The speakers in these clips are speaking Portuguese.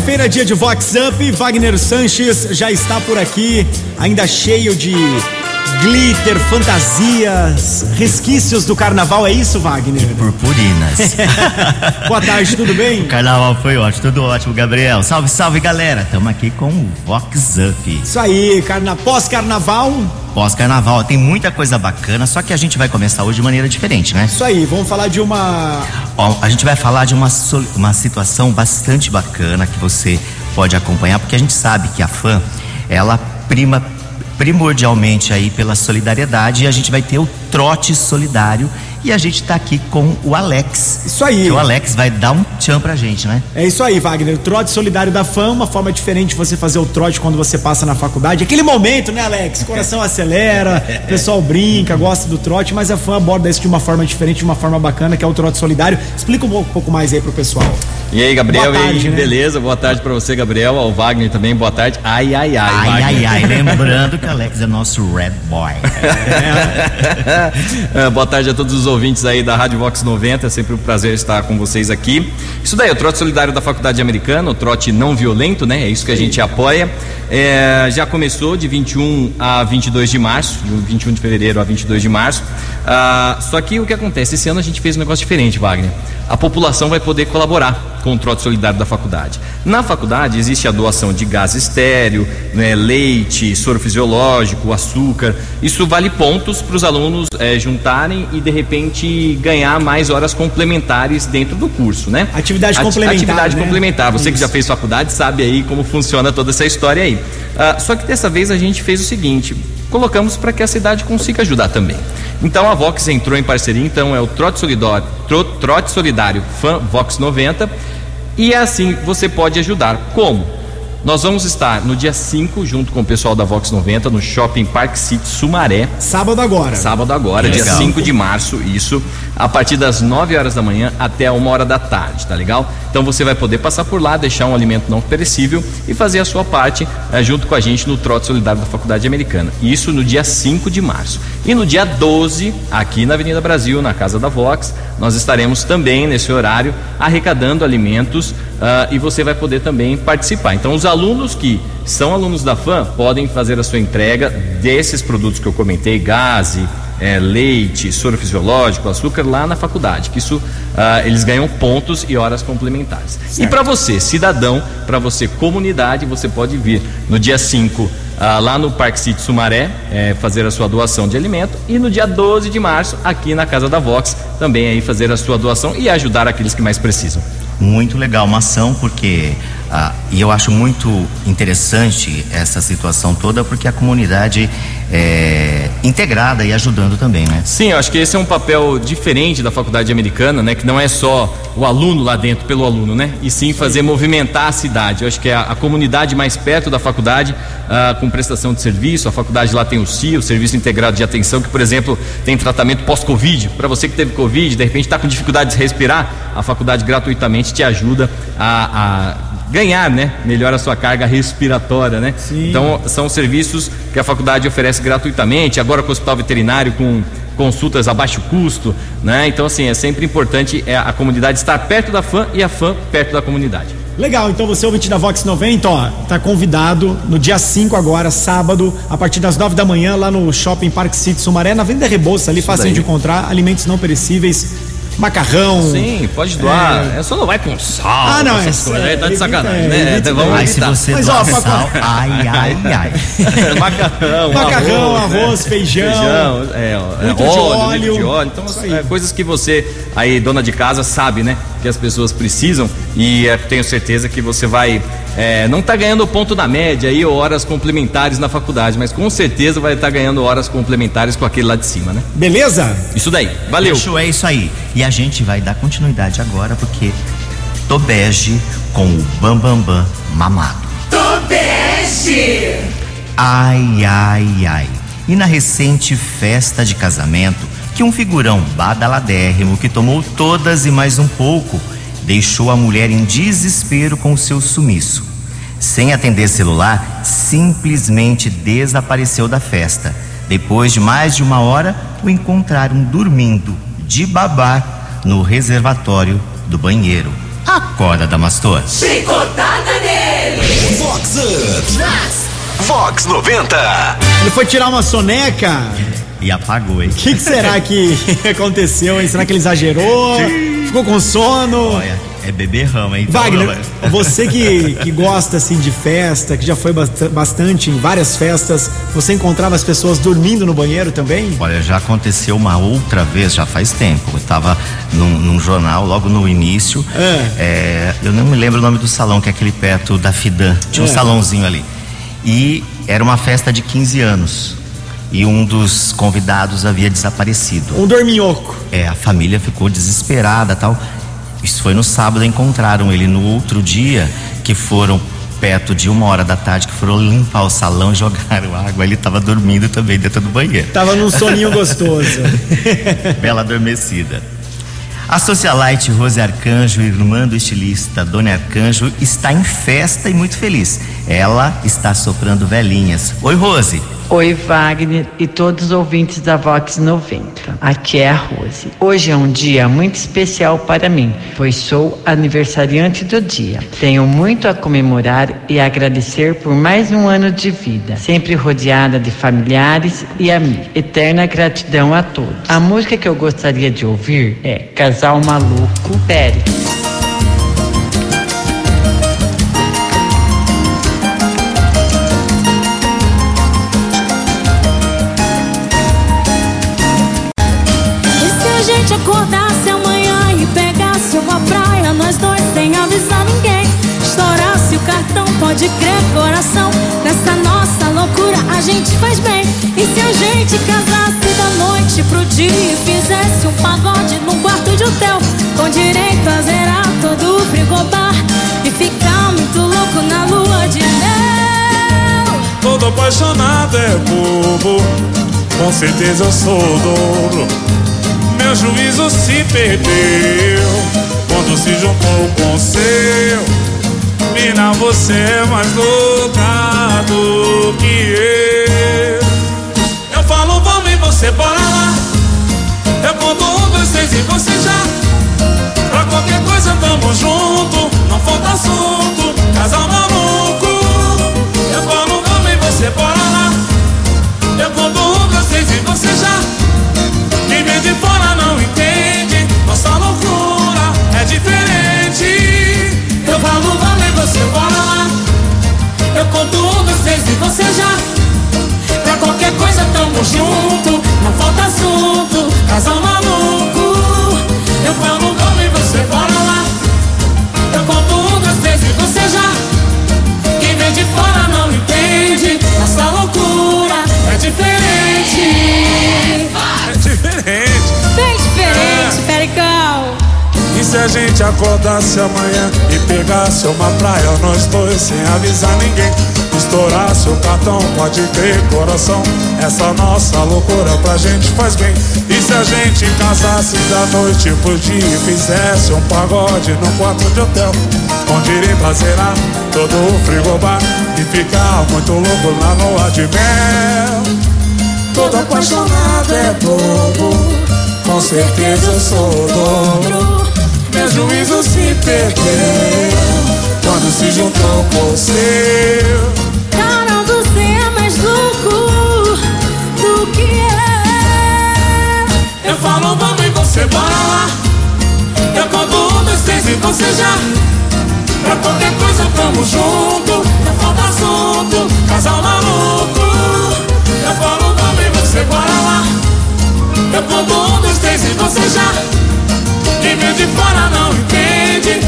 Segunda-feira, dia de Vox Up. Wagner Sanches já está por aqui, ainda cheio de glitter, fantasias, resquícios do carnaval. É isso, Wagner? Purpurinas. Boa tarde, tudo bem? O carnaval foi ótimo, tudo ótimo, Gabriel. Salve, salve, galera. Estamos aqui com o Vox Up. Isso aí, carna... pós-carnaval. Pós-carnaval, tem muita coisa bacana, só que a gente vai começar hoje de maneira diferente, né? Isso aí, vamos falar de uma. Ó, a gente vai falar de uma, sol- uma situação bastante bacana que você pode acompanhar, porque a gente sabe que a fã, ela prima primordialmente aí pela solidariedade e a gente vai ter o trote solidário e a gente tá aqui com o Alex. Isso aí. Que o Alex vai dar um tchan pra gente, né? É isso aí, Wagner. O trote solidário da fã, uma forma diferente de você fazer o trote quando você passa na faculdade. Aquele momento, né, Alex? O coração acelera, o pessoal brinca, gosta do trote, mas a fã aborda isso de uma forma diferente, de uma forma bacana, que é o trote solidário. Explica um pouco- pouco mais aí pro pessoal. E aí, Gabriel, Boa tarde, e aí, né? beleza? Boa tarde pra você, Gabriel. Ao Wagner também, boa tarde. Ai, ai, ai, Ai, Wagner. ai, ai. Lembrando que o Alex é nosso red boy. É, boa tarde a todos os ouvintes aí da Rádio Vox 90. É sempre um prazer estar com vocês aqui. Isso daí, o trote solidário da Faculdade Americana, o trote não violento, né? É isso que a gente apoia. É, já começou de 21 a 22 de março, de 21 de fevereiro a 22 de março. Ah, só que o que acontece? Esse ano a gente fez um negócio diferente, Wagner. A população vai poder colaborar com o trote solidário da faculdade. Na faculdade existe a doação de gás estéreo, né, leite, soro fisiológico, açúcar. Isso vale pontos para os alunos eh, juntarem e de repente ganhar mais horas complementares dentro do curso, né? Atividade Ati- complementar, Atividade né? complementar. Você que Isso. já fez faculdade sabe aí como funciona toda essa história aí. Ah, só que dessa vez a gente fez o seguinte: colocamos para que a cidade consiga ajudar também. Então a Vox entrou em parceria, então é o Trote Solidário, Tro- Trote Solidário Fan Vox 90 e assim você pode ajudar. Como? Nós vamos estar no dia 5, junto com o pessoal da Vox 90, no Shopping Park City Sumaré. Sábado agora. Sábado agora, Que dia legal. 5 de março, isso, a partir das 9 horas da manhã até uma hora da tarde, tá legal? Então você vai poder passar por lá, deixar um alimento não perecível e fazer a sua parte eh, junto com a gente no Trote Solidário da Faculdade Americana. Isso no dia 5 de março. E no dia 12, aqui na Avenida Brasil, na Casa da Vox, nós estaremos também nesse horário arrecadando alimentos ah, e você vai poder também participar. Então, os alunos que são alunos da FAM podem fazer a sua entrega desses produtos que eu comentei, gás, eh, leite, soro fisiológico, açúcar, lá na faculdade, que isso ah, eles ganham pontos e horas complementares. E para você, cidadão, para você, comunidade, você pode vir no dia 5 ah, lá no Parque City Sumaré, eh, fazer a sua doação de alimento e no dia 12 de março, aqui na Casa da Vox, também aí fazer a sua doação e ajudar aqueles que mais precisam. Muito legal, uma ação, porque. Ah, e eu acho muito interessante essa situação toda, porque a comunidade é integrada e ajudando também, né? Sim, eu acho que esse é um papel diferente da faculdade americana, né? Que não é só o aluno lá dentro pelo aluno, né? E sim fazer movimentar a cidade. Eu acho que é a, a comunidade mais perto da faculdade, ah, com prestação de serviço. A faculdade lá tem o CIA, o Serviço Integrado de Atenção, que, por exemplo, tem tratamento pós-Covid. Para você que teve Covid, de repente está com dificuldade de respirar, a faculdade gratuitamente te ajuda a- a ganhar, né? Melhora a sua carga respiratória, né? Sim. Então, são serviços que a faculdade oferece gratuitamente, agora com o hospital veterinário com consultas a baixo custo, né? Então, assim, é sempre importante é, a comunidade estar perto da fã e a fã perto da comunidade. Legal, então você ouvinte da Vox 90, ó, tá convidado no dia 5 agora, sábado, a partir das 9 da manhã, lá no Shopping Park City Sumaré, na Avenida Rebouça, ali daí. de encontrar, alimentos não perecíveis, macarrão. Sim, pode doar. É, só não vai com sal. Ah, não, essas é coisas, aí tá de evita- sacanagem, é, né? vamos Mas se você Mas, doar ó, sal, ai, ai, ai. macarrão, Macarrão, arroz, né? feijão. feijão, é, ó, é óleo, óleo. de óleo. Então, aí. é, coisas que você, aí, dona de casa, sabe, né? Que as pessoas precisam e é, tenho certeza que você vai. É, não tá ganhando ponto na média aí, ou horas complementares na faculdade, mas com certeza vai estar ganhando horas complementares com aquele lá de cima, né? Beleza? Isso daí. Valeu. Fechou, é isso aí. E a gente vai dar continuidade agora, porque Tobege com o Bambambam Bam Bam mamado. Ai, ai, ai. E na recente festa de casamento, que um figurão badaladérrimo que tomou todas e mais um pouco, deixou a mulher em desespero com o seu sumiço. Sem atender celular, simplesmente desapareceu da festa. Depois de mais de uma hora, o encontraram dormindo, de babar, no reservatório do banheiro. Acorda, Damastor. Chicotada nele! Vox Up. Vox 90. Ele foi tirar uma soneca. E apagou, hein? O que, que será que aconteceu, hein? Será que ele exagerou? Ficou com sono? Olha, é beberrão, hein? Então, Wagner, você que, que gosta assim de festa, que já foi bast- bastante em várias festas, você encontrava as pessoas dormindo no banheiro também? Olha, já aconteceu uma outra vez, já faz tempo. Eu tava num, num jornal, logo no início. É. É, eu não me lembro o nome do salão, que é aquele perto da Fidan. Tinha um É. salãozinho ali. E era uma festa de 15 anos. E um dos convidados havia desaparecido. Um dorminhoco. É, a família ficou desesperada tal. Isso foi no sábado, encontraram ele no outro dia, que foram perto de uma hora da tarde, que foram limpar o salão, jogaram água, ele estava dormindo também dentro do banheiro. Tava num soninho gostoso. Bela adormecida. A socialite Rose Arcanjo, irmã do estilista Dona Arcanjo, está em festa e muito feliz. Ela está soprando velhinhas. Oi, Rose. Oi, Wagner e todos os ouvintes da Vox 90. Aqui é a Rose. Hoje é um dia muito especial para mim, pois sou aniversariante do dia. Tenho muito a comemorar e agradecer por mais um ano de vida, sempre rodeada de familiares e amigos. Eterna gratidão a todos. A música que eu gostaria de ouvir é Casal Maluco Pérez. E se a gente casasse da noite pro dia e fizesse um pagode num quarto de hotel, com direito a zerar todo o frigobar e ficar muito louco na lua de mel? Todo apaixonado é bobo, com certeza eu sou o dobro. Meu juízo se perdeu quando se juntou com o seu. Mina, você é mais louca do que eu. Tamo junto, não falta assunto, casal maluco. Eu falo, vamos e você bora lá. Eu conto um, dois, três e você já. Quem vem de fora não entende, nossa loucura é diferente. Eu falo, vamos e você bora lá. Eu conto um, dois, três e você já. Pra qualquer coisa tamo junto, gente acordasse amanhã e pegasse uma praia, nós dois sem avisar ninguém? Estourasse o cartão, pode crer, coração. Essa nossa loucura pra gente faz bem. E se a gente casasse da noite pro dia e fizesse um pagode no quarto de hotel? Com direito a zerar todo o frigobar e ficar muito louco na lua de mel. Todo apaixonado é bobo, com certeza eu sou dobro. Meu juízo se perdeu quando se juntou com o seu. Cara, você é mais louco do que eu. Eu falo, vamos e você bora lá. Eu conto um, dois, três e você já. Pra qualquer coisa tamo junto, não falta assunto, casal maluco. Eu falo, vamos e você bora lá. Eu conto um, dois, três e você já. De fora não entende,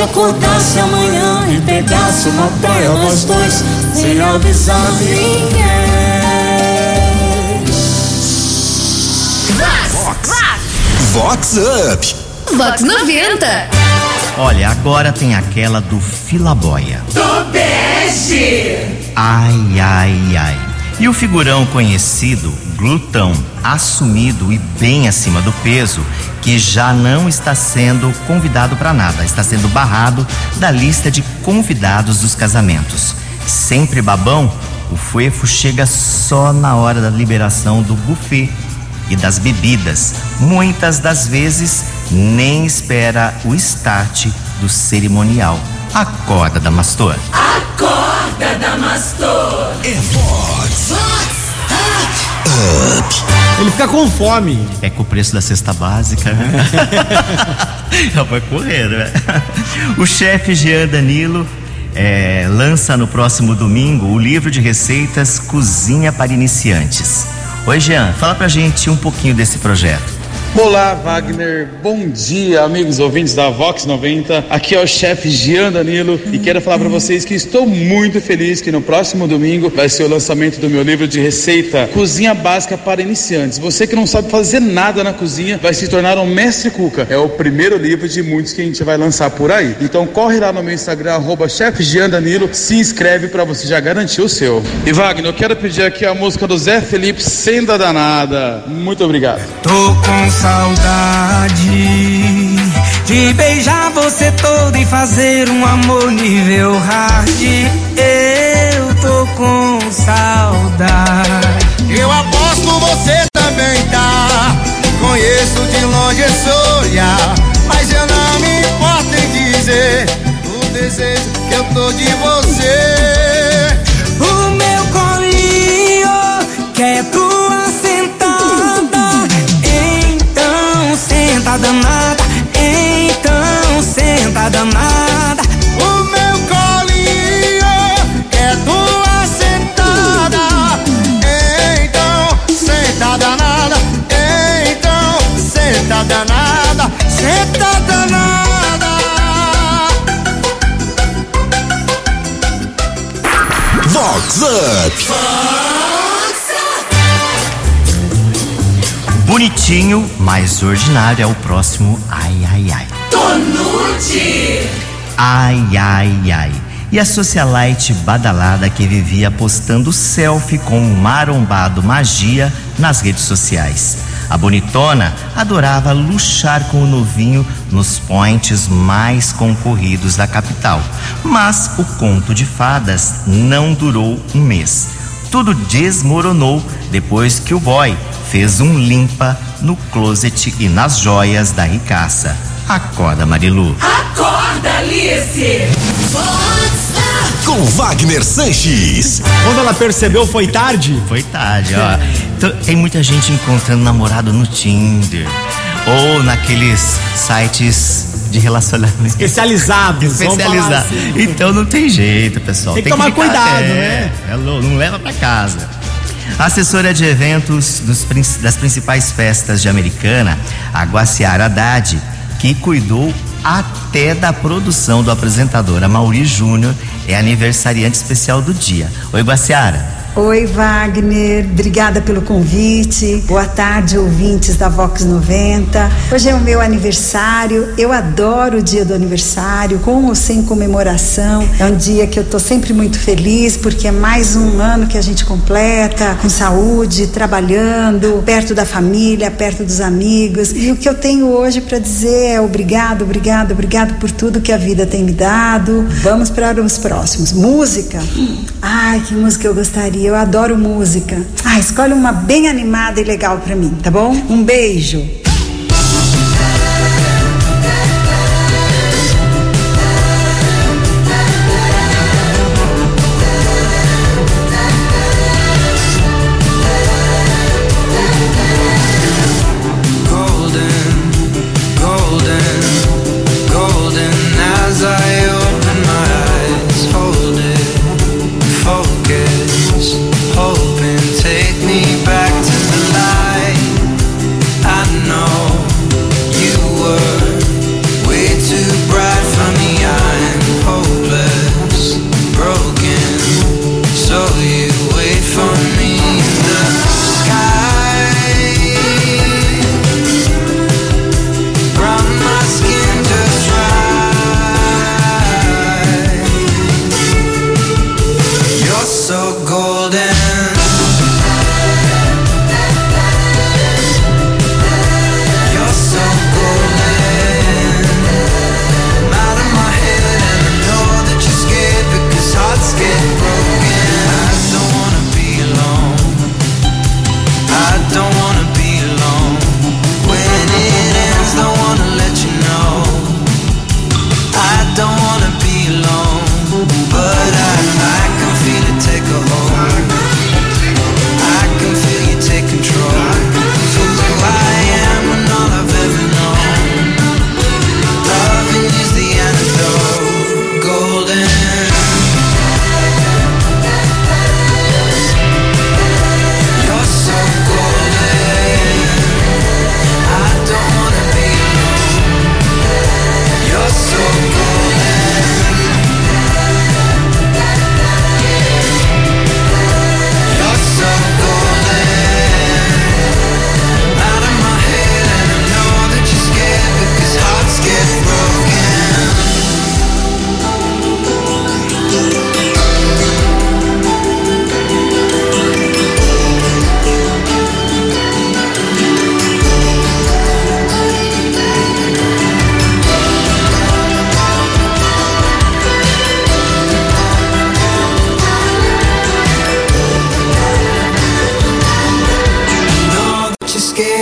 gente acordasse amanhã e pegasse uma praia, nós dois, sem avisar ninguém? Vox Up. Vox 90. Olha, agora tem aquela do Filaboia. Tobeste! Ai, ai, ai. E o figurão conhecido, glutão, assumido e bem acima do peso, que já não está sendo convidado para nada, está sendo barrado da lista de convidados dos casamentos. Sempre babão, o fuefo chega só na hora da liberação do buffet e das bebidas. Muitas das vezes nem espera o start do cerimonial. Acorda, Damastor. Acorda, Damastor! É Vox Ele fica com fome. É com o preço da cesta básica. né? Já vai correr, né? O chefe Jean Danilo é, lança no próximo domingo o livro de receitas Cozinha para Iniciantes. Oi, Jean, fala pra gente um pouquinho desse projeto. Olá, Wagner. Bom dia, amigos ouvintes da Vox 90. Aqui é o chefe Gian Danilo e quero falar para vocês que estou muito feliz que no próximo domingo vai ser o lançamento do meu livro de receita Cozinha Básica para Iniciantes. Você que não sabe fazer nada na cozinha vai se tornar um mestre cuca. É o primeiro livro de muitos que a gente vai lançar por aí. Então corre lá no meu Instagram arroba chefe Danilo, se inscreve para você já garantir o seu. E Wagner, eu quero pedir aqui a música do Zé Felipe Senda Danada. Muito obrigado. Tô com saudade de beijar você toda e fazer um amor nível hard. Eu tô com saudade. Eu aposto você também tá. Conheço de longe esse olhar. Mas eu não me importo em dizer o desejo que eu tô de você. O meu colinho quer tua Bonitinho, mas ordinário é o próximo Ai Ai Ai. Tonute! Ai Ai Ai. E a socialite badalada que vivia postando selfie com o marombado magia nas redes sociais. A bonitona adorava luxar com o novinho nos points mais concorridos da capital. Mas o conto de fadas não durou um mês. Tudo desmoronou depois que o boy fez um limpa no closet e nas joias da ricaça. Acorda, Marilu. Acorda, Alice! Com Wagner Sanches. Quando ela percebeu, foi tarde? Foi tarde, ó. Então, Tem muita gente encontrando namorado no Tinder ou naqueles sites de relacionamento Especializados. especializados. assim. Então não tem jeito, pessoal. Tem que tomar cuidado, é, né? é não leva pra casa. A assessora de eventos dos das principais festas de Americana, a Guaciara Haddad, que cuidou até da produção do apresentador Mauri Júnior, é aniversariante especial do dia. Oi, Guaciara. Oi, Wagner. Obrigada pelo convite. Boa tarde, ouvintes da Vox 90. Hoje é o meu aniversário. Eu adoro o dia do aniversário, com ou sem comemoração. É um dia que eu tô sempre muito feliz, porque é mais um ano que a gente completa com saúde, trabalhando, perto da família, perto dos amigos. E o que eu tenho hoje para dizer é obrigado, obrigado, obrigado por tudo que a vida tem me dado. Vamos para os próximos. Música. Ai, que música eu gostaria. Eu adoro música. Ah, escolhe uma bem animada e legal para mim, tá bom? Um beijo.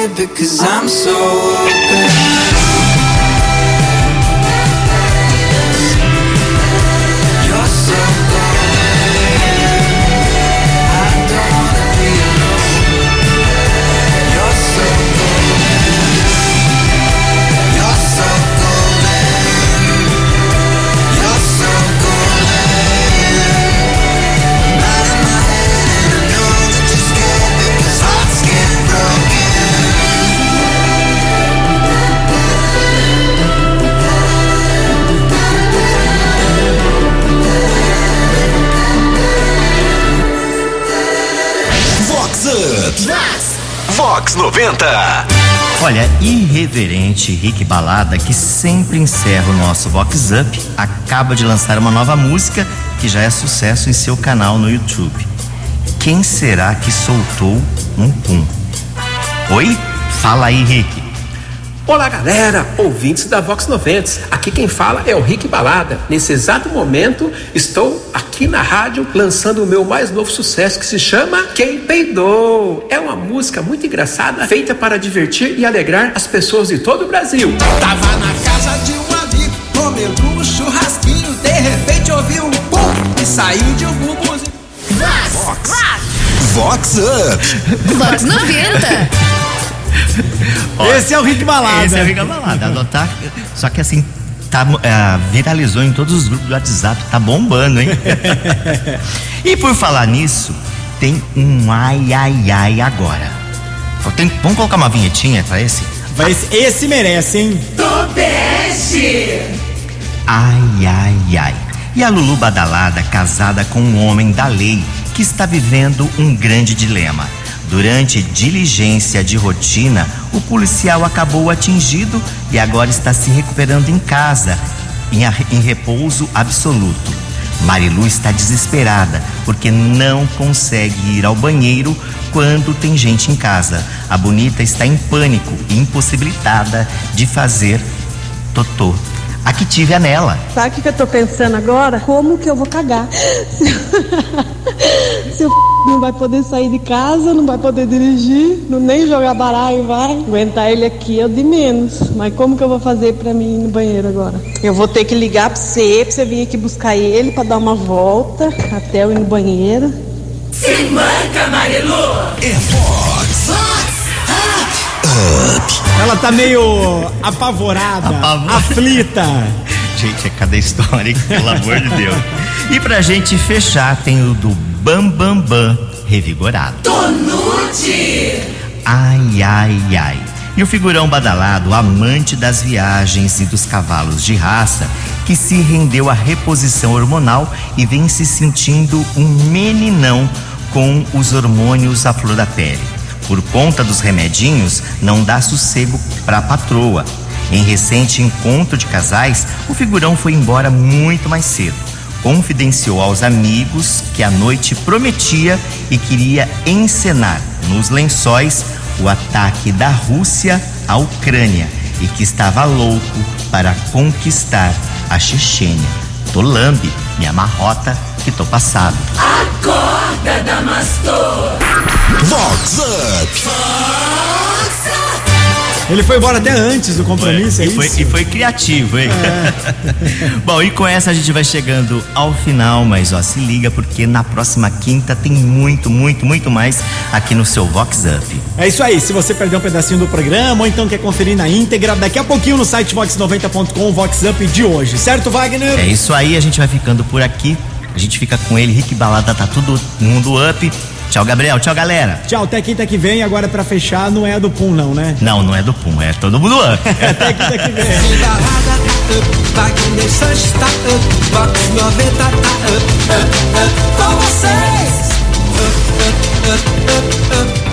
Because I'm so open. 90. Olha, irreverente Rick Balada, que sempre encerra o nosso Vox Up, acaba de lançar uma nova música que já é sucesso em seu canal no YouTube. Quem será que soltou um pum? Oi? Fala aí, Rick. Olá galera, ouvintes da Vox 90. Aqui quem fala é o Rick Balada. Nesse exato momento estou aqui na rádio lançando o meu mais novo sucesso que se chama Quem Peidou. É uma música muito engraçada feita para divertir e alegrar as pessoas de todo o Brasil. Tava na casa de um amigo, comendo um churrasquinho. De repente ouvi um pum e saiu de um bubuzinho. Vox. Vox Up. Vox 90. Esse é o Rick Balada. Esse é o Rick Balada. Adotar. Só que assim, tá, ah, viralizou em todos os grupos do WhatsApp, tá bombando, hein? e por falar nisso, tem um ai ai ai agora. Tem- vamos colocar uma vinhetinha pra esse? Vai, esse, esse merece, hein? Tobeste. Ai, ai, ai. E a Lulu Badalada, casada com um homem da lei, que está vivendo um grande dilema. Durante diligência de rotina, o policial acabou atingido e agora está se recuperando em casa, em, em repouso absoluto. Marilu está desesperada porque não consegue ir ao banheiro quando tem gente em casa. A bonita está em pânico e impossibilitada de fazer totô. A que tive é nela. Sabe o que, que eu tô pensando agora? Como que eu vou cagar? Se o não vai poder sair de casa, não vai poder dirigir, não nem jogar baralho vai. Aguentar ele aqui é de menos. Mas como que eu vou fazer pra mim ir no banheiro agora? Eu vou ter que ligar pra você, pra você vir aqui buscar ele pra dar uma volta até eu ir no banheiro. Se manca, Marilu. É Vox. Up. Ela tá meio apavorada, Apavor- aflita. Gente, é cada história, pelo amor de Deus. E pra gente fechar, tem o do Bam Bam Bam revigorado. Tonute. Ai, ai, ai. E o figurão badalado, amante das viagens e dos cavalos de raça, que se rendeu à reposição hormonal e vem se sentindo um meninão com os hormônios à flor da pele. Por conta dos remedinhos, não dá sossego pra patroa. Em recente encontro de casais, o figurão foi embora muito mais cedo. Confidenciou aos amigos que a noite prometia e queria encenar nos lençóis o ataque da Rússia à Ucrânia e que estava louco para conquistar a Chechênia. Tô lambe, minha tô passado. Acorda, Damastor. Vox Up. Ele foi embora até antes do compromisso, é e, foi, isso? e foi criativo, hein? Bom, e com essa a gente vai chegando ao final, mas ó, se liga porque na próxima quinta tem muito, muito, muito mais aqui no seu Vox Up. É isso aí, se você perdeu um pedacinho do programa ou então quer conferir na íntegra, daqui a pouquinho no site vox90.com, Vox Up de hoje, certo, Wagner? É isso aí, a gente vai ficando por aqui. A gente fica com ele, Rick Balada, tá todo mundo up. Tchau, Gabriel. Tchau, galera. Tchau, até quinta que vem, agora pra fechar, não é a do Pum não, né? Não, não é do Pum, é todo mundo up. até quinta que vem. Tá up, Wagner Sanches tá up, Vox 90 tá up, up, up, com vocês. Up, up, up, up, up.